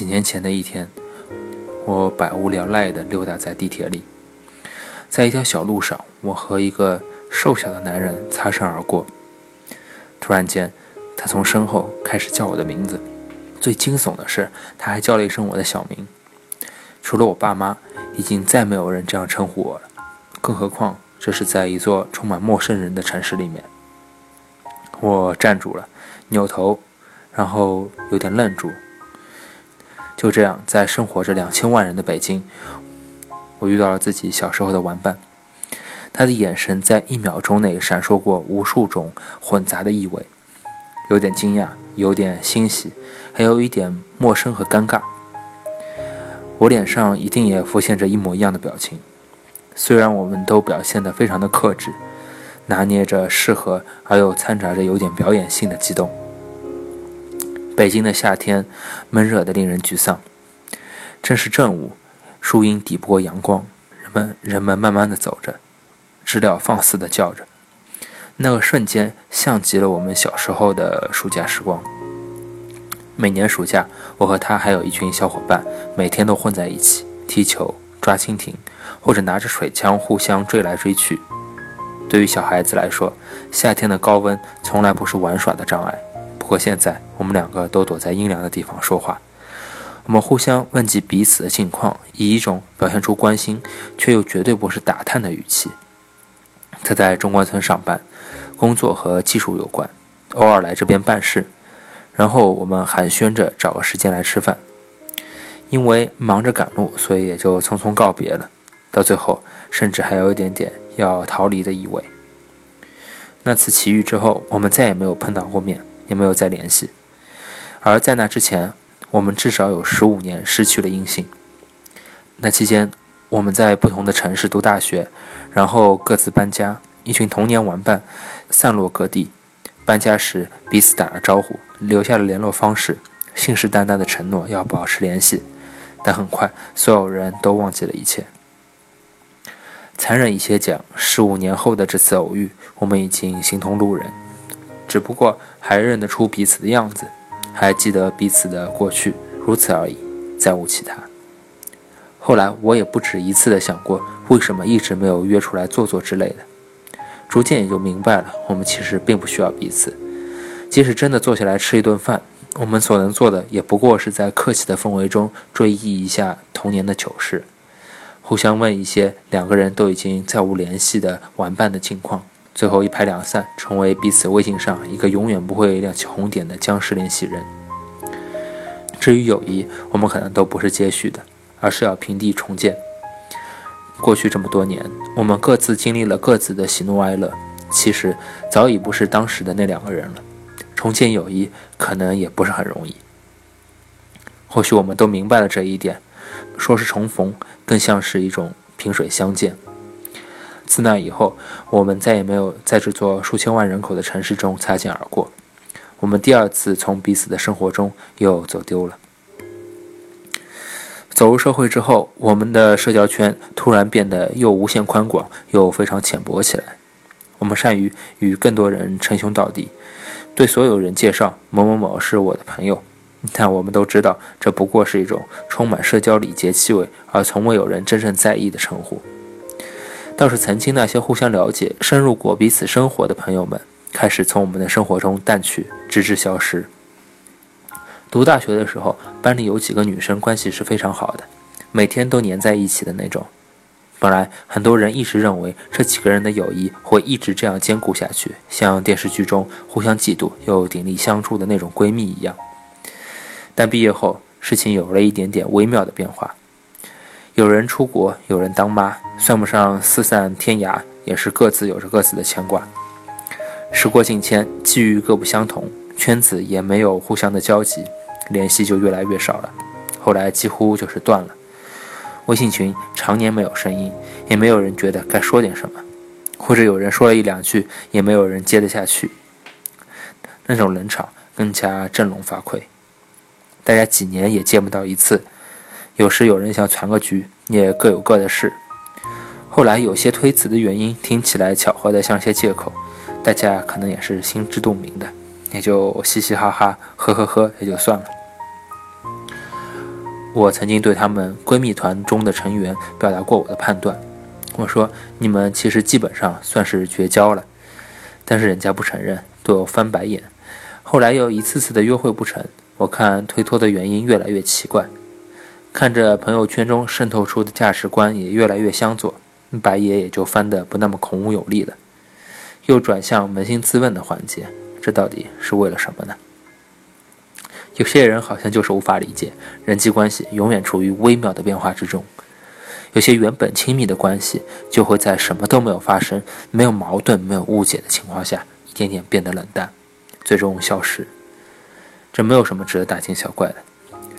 几年前的一天，我百无聊赖地溜达在地铁里，在一条小路上，我和一个瘦小的男人擦身而过。突然间，他从身后开始叫我的名字。最惊悚的是，他还叫了一声我的小名。除了我爸妈，已经再没有人这样称呼我了。更何况，这是在一座充满陌生人的城市里面。我站住了，扭头，然后有点愣住。就这样，在生活着两千万人的北京，我遇到了自己小时候的玩伴。他的眼神在一秒钟内闪烁过无数种混杂的意味，有点惊讶，有点欣喜，还有一点陌生和尴尬。我脸上一定也浮现着一模一样的表情，虽然我们都表现得非常的克制，拿捏着适合而又掺杂着有点表演性的激动。北京的夏天，闷热的令人沮丧。正是正午，树荫抵不过阳光，人们人们慢慢的走着，知了放肆的叫着。那个瞬间，像极了我们小时候的暑假时光。每年暑假，我和他还有一群小伙伴，每天都混在一起踢球、抓蜻蜓，或者拿着水枪互相追来追去。对于小孩子来说，夏天的高温从来不是玩耍的障碍。不过现在，我们两个都躲在阴凉的地方说话。我们互相问及彼此的近况，以一种表现出关心却又绝对不是打探的语气。他在中关村上班，工作和技术有关，偶尔来这边办事。然后我们寒暄着找个时间来吃饭。因为忙着赶路，所以也就匆匆告别了。到最后，甚至还有一点点要逃离的意味。那次奇遇之后，我们再也没有碰到过面。也没有再联系，而在那之前，我们至少有十五年失去了音信。那期间，我们在不同的城市读大学，然后各自搬家，一群童年玩伴散落各地。搬家时彼此打了招呼，留下了联络方式，信誓旦旦的承诺要保持联系。但很快，所有人都忘记了一切。残忍一些讲，十五年后的这次偶遇，我们已经形同路人。只不过还认得出彼此的样子，还记得彼此的过去，如此而已，再无其他。后来我也不止一次的想过，为什么一直没有约出来坐坐之类的。逐渐也就明白了，我们其实并不需要彼此。即使真的坐下来吃一顿饭，我们所能做的也不过是在客气的氛围中追忆一下童年的糗事，互相问一些两个人都已经再无联系的玩伴的近况。最后一拍两散，成为彼此微信上一个永远不会亮起红点的僵尸联系人。至于友谊，我们可能都不是接续的，而是要平地重建。过去这么多年，我们各自经历了各自的喜怒哀乐，其实早已不是当时的那两个人了。重建友谊可能也不是很容易。或许我们都明白了这一点，说是重逢，更像是一种萍水相见。自那以后，我们再也没有在这座数千万人口的城市中擦肩而过。我们第二次从彼此的生活中又走丢了。走入社会之后，我们的社交圈突然变得又无限宽广，又非常浅薄起来。我们善于与更多人称兄道弟，对所有人介绍某某某是我的朋友，但我们都知道，这不过是一种充满社交礼节气味，而从未有人真正在意的称呼。倒是曾经那些互相了解、深入过彼此生活的朋友们，开始从我们的生活中淡去，直至消失。读大学的时候，班里有几个女生关系是非常好的，每天都黏在一起的那种。本来很多人一直认为这几个人的友谊会一直这样坚固下去，像电视剧中互相嫉妒又鼎力相助的那种闺蜜一样。但毕业后，事情有了一点点微妙的变化。有人出国，有人当妈，算不上四散天涯，也是各自有着各自的牵挂。时过境迁，际遇各不相同，圈子也没有互相的交集，联系就越来越少了。后来几乎就是断了。微信群常年没有声音，也没有人觉得该说点什么，或者有人说了一两句，也没有人接得下去。那种冷场更加振聋发聩，大家几年也见不到一次。有时有人想传个局，也各有各的事。后来有些推辞的原因，听起来巧合的像些借口，大家可能也是心知肚明的，也就嘻嘻哈哈、呵呵呵，也就算了。我曾经对她们闺蜜团中的成员表达过我的判断，我说你们其实基本上算是绝交了，但是人家不承认，对我翻白眼。后来又一次次的约会不成，我看推脱的原因越来越奇怪，看着朋友圈中渗透出的价值观也越来越相左，白爷也就翻得不那么孔武有力了。又转向扪心自问的环节，这到底是为了什么呢？有些人好像就是无法理解，人际关系永远处于微妙的变化之中。有些原本亲密的关系，就会在什么都没有发生、没有矛盾、没有误解的情况下，一点点变得冷淡，最终消失。这没有什么值得大惊小怪的。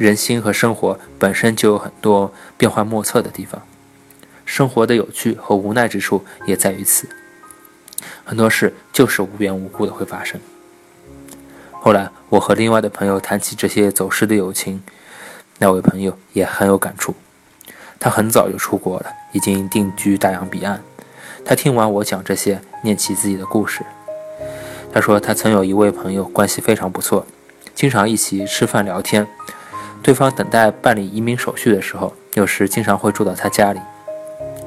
人心和生活本身就有很多变幻莫测的地方，生活的有趣和无奈之处也在于此。很多事就是无缘无故的会发生。后来，我和另外的朋友谈起这些走失的友情，那位朋友也很有感触。他很早就出国了，已经定居大洋彼岸。他听完我讲这些，念起自己的故事。他说，他曾有一位朋友，关系非常不错，经常一起吃饭聊天。对方等待办理移民手续的时候，有时经常会住到他家里。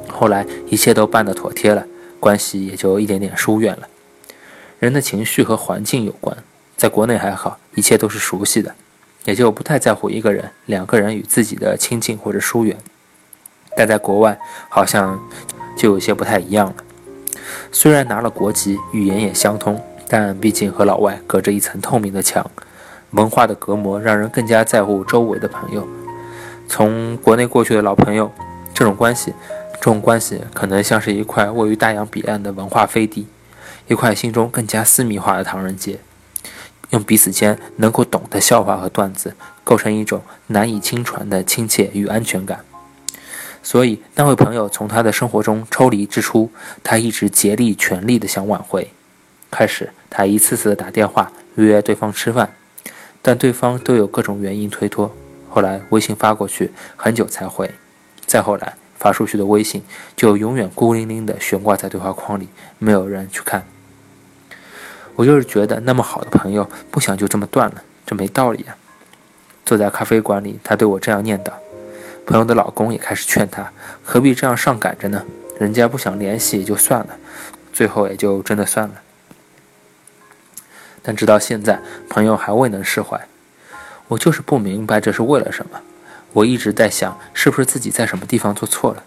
后来一切都办得妥帖了，关系也就一点点疏远了。人的情绪和环境有关。在国内还好，一切都是熟悉的，也就不太在乎一个人、两个人与自己的亲近或者疏远。但在国外，好像就有些不太一样了。虽然拿了国籍，语言也相通，但毕竟和老外隔着一层透明的墙，文化的隔膜让人更加在乎周围的朋友。从国内过去的老朋友，这种关系，这种关系可能像是一块位于大洋彼岸的文化飞地，一块心中更加私密化的唐人街。用彼此间能够懂的笑话和段子，构成一种难以轻传的亲切与安全感。所以，那位朋友从他的生活中抽离之初，他一直竭力全力的想挽回。开始，他一次次的打电话约对方吃饭，但对方都有各种原因推脱。后来，微信发过去，很久才回。再后来，发出去的微信就永远孤零零的悬挂在对话框里，没有人去看。我就是觉得那么好的朋友，不想就这么断了，这没道理啊！坐在咖啡馆里，他对我这样念叨。朋友的老公也开始劝他，何必这样上赶着呢？人家不想联系也就算了，最后也就真的算了。但直到现在，朋友还未能释怀。我就是不明白这是为了什么。我一直在想，是不是自己在什么地方做错了？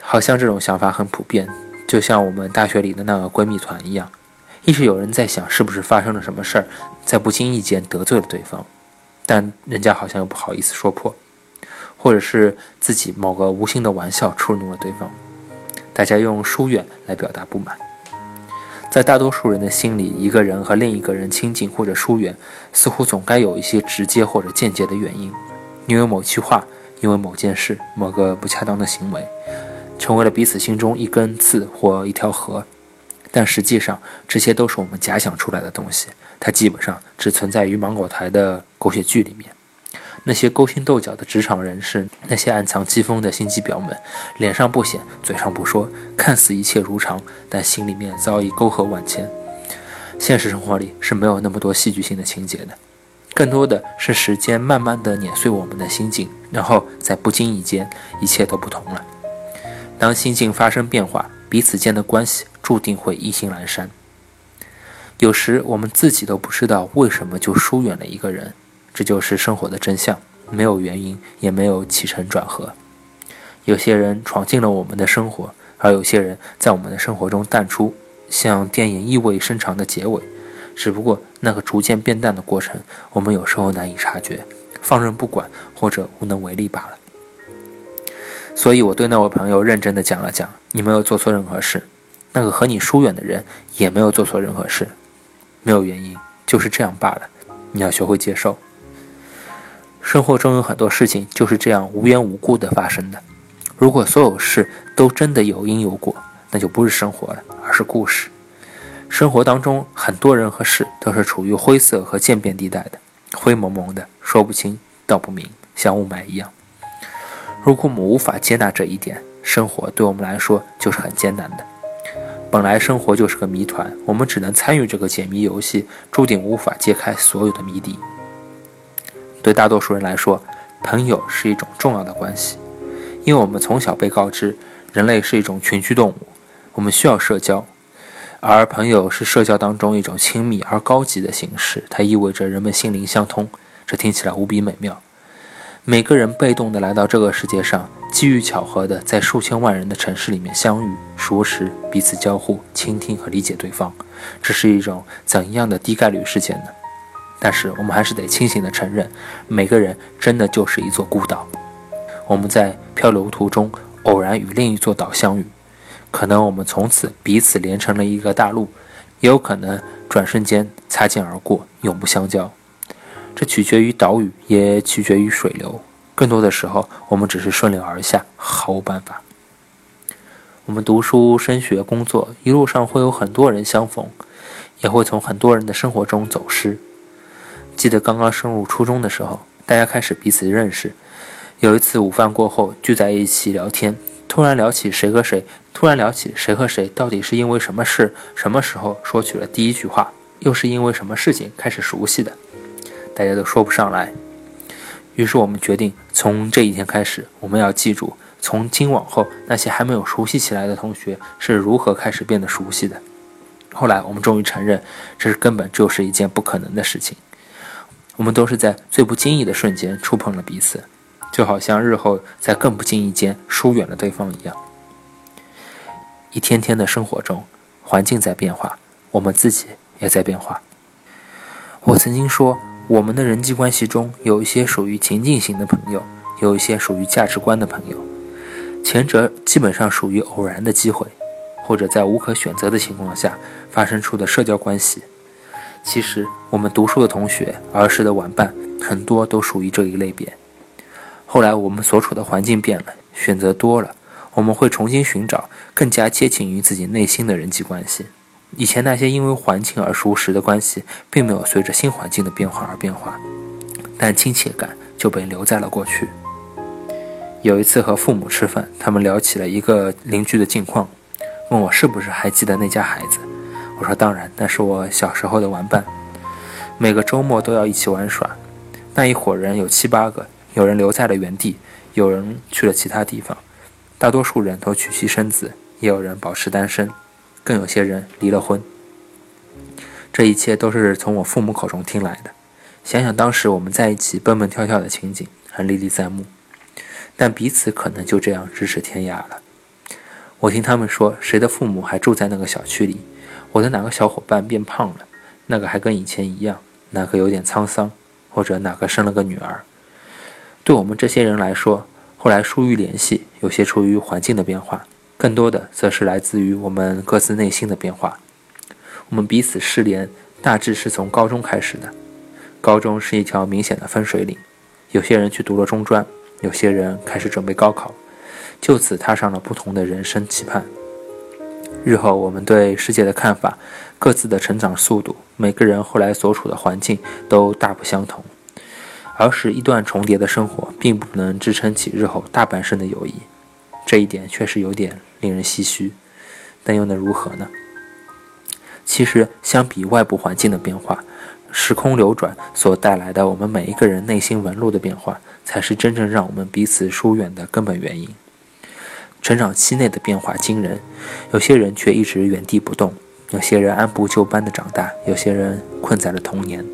好像这种想法很普遍，就像我们大学里的那个闺蜜团一样。一直有人在想，是不是发生了什么事儿，在不经意间得罪了对方，但人家好像又不好意思说破，或者是自己某个无心的玩笑触怒了对方，大家用疏远来表达不满。在大多数人的心里，一个人和另一个人亲近或者疏远，似乎总该有一些直接或者间接的原因，因为某句话，因为某件事，某个不恰当的行为，成为了彼此心中一根刺或一条河。但实际上，这些都是我们假想出来的东西，它基本上只存在于芒果台的狗血剧里面。那些勾心斗角的职场人士，那些暗藏讥讽的心机婊们，脸上不显，嘴上不说，看似一切如常，但心里面早已沟壑万千。现实生活里是没有那么多戏剧性的情节的，更多的是时间慢慢的碾碎我们的心境，然后在不经意间，一切都不同了。当心境发生变化，彼此间的关系。注定会意兴阑珊。有时我们自己都不知道为什么就疏远了一个人，这就是生活的真相，没有原因，也没有起承转合。有些人闯进了我们的生活，而有些人在我们的生活中淡出，像电影意味深长的结尾。只不过那个逐渐变淡的过程，我们有时候难以察觉，放任不管或者无能为力罢了。所以我对那位朋友认真的讲了讲：“你没有做错任何事。”那个和你疏远的人也没有做错任何事，没有原因，就是这样罢了。你要学会接受。生活中有很多事情就是这样无缘无故的发生的。如果所有事都真的有因有果，那就不是生活了，而是故事。生活当中很多人和事都是处于灰色和渐变地带的，灰蒙蒙的，说不清道不明，像雾霾一样。如果我们无法接纳这一点，生活对我们来说就是很艰难的。本来生活就是个谜团，我们只能参与这个解谜游戏，注定无法揭开所有的谜底。对大多数人来说，朋友是一种重要的关系，因为我们从小被告知，人类是一种群居动物，我们需要社交，而朋友是社交当中一种亲密而高级的形式，它意味着人们心灵相通，这听起来无比美妙。每个人被动地来到这个世界上，机遇巧合地在数千万人的城市里面相遇、熟识、彼此交互、倾听和理解对方，这是一种怎样的低概率事件呢？但是我们还是得清醒地承认，每个人真的就是一座孤岛。我们在漂流途中偶然与另一座岛相遇，可能我们从此彼此连成了一个大陆，也有可能转瞬间擦肩而过，永不相交。这取决于岛屿，也取决于水流。更多的时候，我们只是顺流而下，毫无办法。我们读书、升学、工作，一路上会有很多人相逢，也会从很多人的生活中走失。记得刚刚升入初中的时候，大家开始彼此认识。有一次午饭过后，聚在一起聊天，突然聊起谁和谁，突然聊起谁和谁到底是因为什么事、什么时候说起了第一句话，又是因为什么事情开始熟悉的，大家都说不上来。于是我们决定，从这一天开始，我们要记住，从今往后那些还没有熟悉起来的同学是如何开始变得熟悉的。后来我们终于承认，这是根本就是一件不可能的事情。我们都是在最不经意的瞬间触碰了彼此，就好像日后在更不经意间疏远了对方一样。一天天的生活中，环境在变化，我们自己也在变化。我曾经说，我们的人际关系中有一些属于情境型的朋友，有一些属于价值观的朋友。前者基本上属于偶然的机会，或者在无可选择的情况下发生出的社交关系。其实，我们读书的同学、儿时的玩伴，很多都属于这一类别。后来，我们所处的环境变了，选择多了，我们会重新寻找更加接近于自己内心的人际关系。以前那些因为环境而熟识的关系，并没有随着新环境的变化而变化，但亲切感就被留在了过去。有一次和父母吃饭，他们聊起了一个邻居的近况，问我是不是还记得那家孩子。我说：“当然，那是我小时候的玩伴，每个周末都要一起玩耍。那一伙人有七八个，有人留在了原地，有人去了其他地方，大多数人都娶妻生子，也有人保持单身，更有些人离了婚。这一切都是从我父母口中听来的。想想当时我们在一起蹦蹦跳跳的情景，很历历在目。但彼此可能就这样咫尺天涯了。我听他们说，谁的父母还住在那个小区里。”我的哪个小伙伴变胖了，那个还跟以前一样，哪个有点沧桑，或者哪个生了个女儿。对我们这些人来说，后来疏于联系，有些出于环境的变化，更多的则是来自于我们各自内心的变化。我们彼此失联，大致是从高中开始的。高中是一条明显的分水岭，有些人去读了中专，有些人开始准备高考，就此踏上了不同的人生期盼。日后我们对世界的看法、各自的成长速度、每个人后来所处的环境都大不相同，而是一段重叠的生活，并不能支撑起日后大半生的友谊。这一点确实有点令人唏嘘，但又能如何呢？其实，相比外部环境的变化，时空流转所带来的我们每一个人内心纹路的变化，才是真正让我们彼此疏远的根本原因。成长期内的变化惊人，有些人却一直原地不动，有些人按部就班的长大，有些人困在了童年，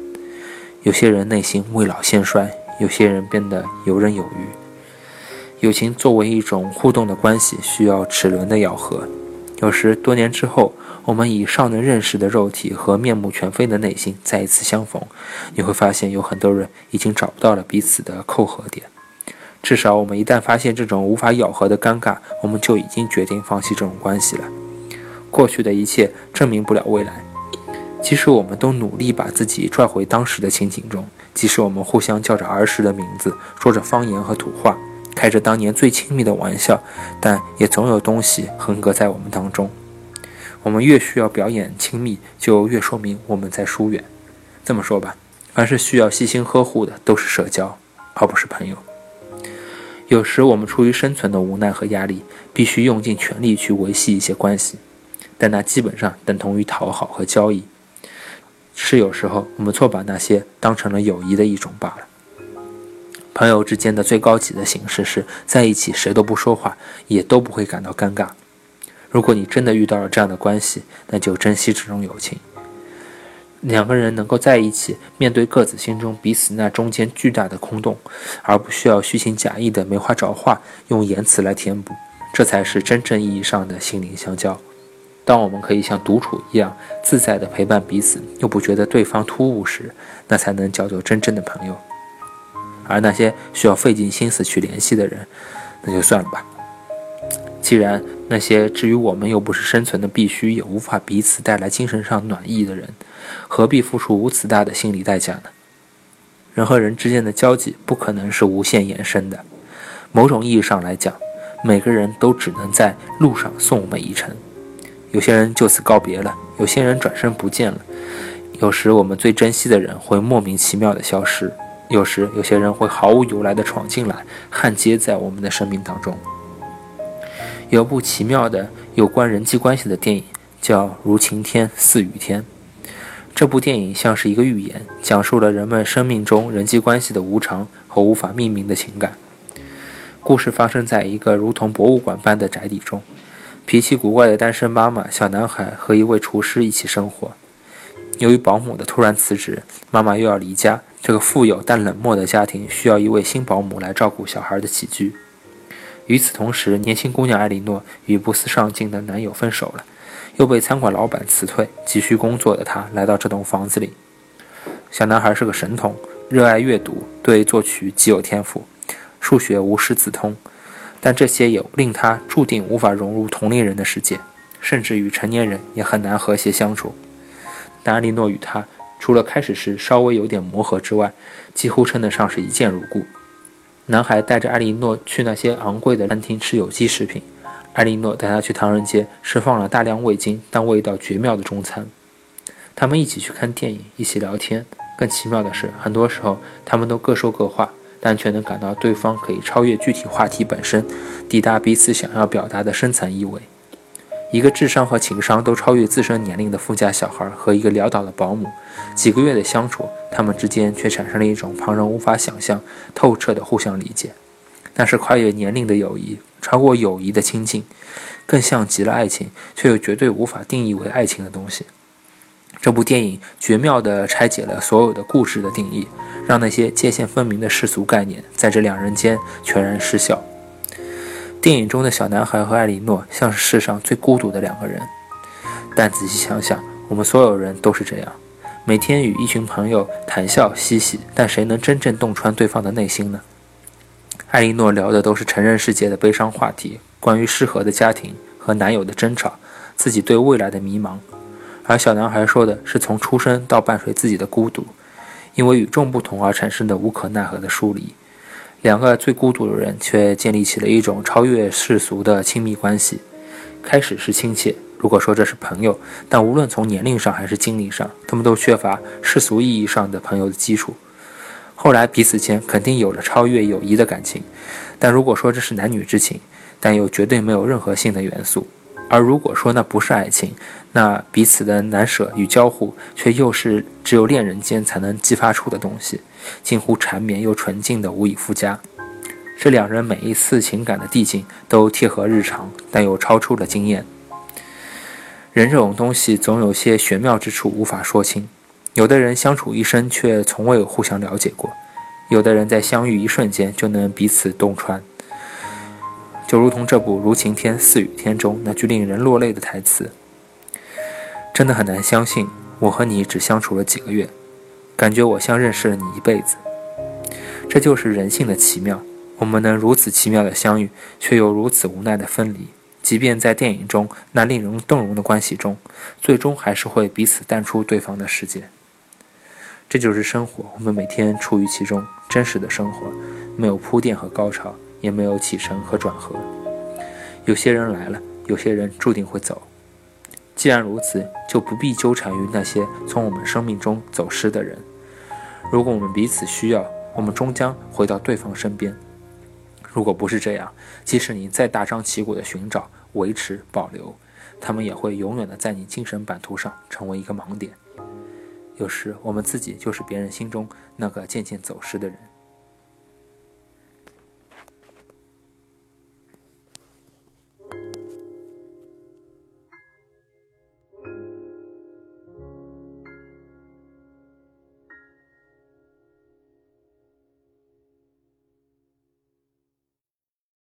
有些人内心未老先衰，有些人变得游刃有余。友情作为一种互动的关系，需要齿轮的咬合。有时多年之后，我们以尚能认识的肉体和面目全非的内心再一次相逢，你会发现有很多人已经找不到了彼此的扣合点。至少，我们一旦发现这种无法咬合的尴尬，我们就已经决定放弃这种关系了。过去的一切证明不了未来。即使我们都努力把自己拽回当时的情景中，即使我们互相叫着儿时的名字，说着方言和土话，开着当年最亲密的玩笑，但也总有东西横隔在我们当中。我们越需要表演亲密，就越说明我们在疏远。这么说吧，凡是需要细心呵护的，都是社交，而不是朋友。有时我们出于生存的无奈和压力，必须用尽全力去维系一些关系，但那基本上等同于讨好和交易。是有时候我们错把那些当成了友谊的一种罢了。朋友之间的最高级的形式是在一起，谁都不说话，也都不会感到尴尬。如果你真的遇到了这样的关系，那就珍惜这种友情。两个人能够在一起，面对各自心中彼此那中间巨大的空洞，而不需要虚情假意的没话找话，用言辞来填补，这才是真正意义上的心灵相交。当我们可以像独处一样自在地陪伴彼此，又不觉得对方突兀时，那才能叫做真正的朋友。而那些需要费尽心思去联系的人，那就算了吧。既然那些至于我们又不是生存的必须，也无法彼此带来精神上暖意的人，何必付出如此大的心理代价呢？人和人之间的交集不可能是无限延伸的。某种意义上来讲，每个人都只能在路上送我们一程。有些人就此告别了，有些人转身不见了。有时我们最珍惜的人会莫名其妙的消失，有时有些人会毫无由来的闯进来，焊接在我们的生命当中。有部奇妙的有关人际关系的电影，叫《如晴天似雨天》。这部电影像是一个寓言，讲述了人们生命中人际关系的无常和无法命名的情感。故事发生在一个如同博物馆般的宅邸中，脾气古怪的单身妈妈、小男孩和一位厨师一起生活。由于保姆的突然辞职，妈妈又要离家，这个富有但冷漠的家庭需要一位新保姆来照顾小孩的起居。与此同时，年轻姑娘艾莉诺与不思上进的男友分手了，又被餐馆老板辞退。急需工作的他来到这栋房子里。小男孩是个神童，热爱阅读，对作曲极有天赋，数学无师自通。但这些也令他注定无法融入同龄人的世界，甚至与成年人也很难和谐相处。但艾莉诺与他，除了开始时稍微有点磨合之外，几乎称得上是一见如故。男孩带着艾莉诺去那些昂贵的餐厅吃有机食品，艾莉诺带他去唐人街吃放了大量味精但味道绝妙的中餐。他们一起去看电影，一起聊天。更奇妙的是，很多时候他们都各说各话，但却能感到对方可以超越具体话题本身，抵达彼此想要表达的深层意味。一个智商和情商都超越自身年龄的富家小孩和一个潦倒的保姆，几个月的相处，他们之间却产生了一种旁人无法想象、透彻的互相理解。那是跨越年龄的友谊，超过友谊的亲近，更像极了爱情，却又绝对无法定义为爱情的东西。这部电影绝妙地拆解了所有的故事的定义，让那些界限分明的世俗概念在这两人间全然失效。电影中的小男孩和艾莉诺像是世上最孤独的两个人，但仔细想想，我们所有人都是这样，每天与一群朋友谈笑嬉戏，但谁能真正洞穿对方的内心呢？艾莉诺聊的都是成人世界的悲伤话题，关于适合的家庭和男友的争吵，自己对未来的迷茫，而小男孩说的是从出生到伴随自己的孤独，因为与众不同而产生的无可奈何的疏离。两个最孤独的人却建立起了一种超越世俗的亲密关系。开始是亲切，如果说这是朋友，但无论从年龄上还是经历上，他们都缺乏世俗意义上的朋友的基础。后来彼此间肯定有了超越友谊的感情，但如果说这是男女之情，但又绝对没有任何性的元素。而如果说那不是爱情，那彼此的难舍与交互，却又是只有恋人间才能激发出的东西，近乎缠绵又纯净的无以复加。这两人每一次情感的递进都贴合日常，但又超出了经验。人这种东西总有些玄妙之处无法说清。有的人相处一生却从未互相了解过，有的人在相遇一瞬间就能彼此洞穿。就如同这部《如晴天似雨天》中那句令人落泪的台词，真的很难相信，我和你只相处了几个月，感觉我像认识了你一辈子。这就是人性的奇妙，我们能如此奇妙的相遇，却又如此无奈的分离。即便在电影中那令人动容的关系中，最终还是会彼此淡出对方的世界。这就是生活，我们每天处于其中，真实的生活，没有铺垫和高潮。也没有起承和转合。有些人来了，有些人注定会走。既然如此，就不必纠缠于那些从我们生命中走失的人。如果我们彼此需要，我们终将回到对方身边。如果不是这样，即使你再大张旗鼓地寻找、维持、保留，他们也会永远的在你精神版图上成为一个盲点。有时，我们自己就是别人心中那个渐渐走失的人。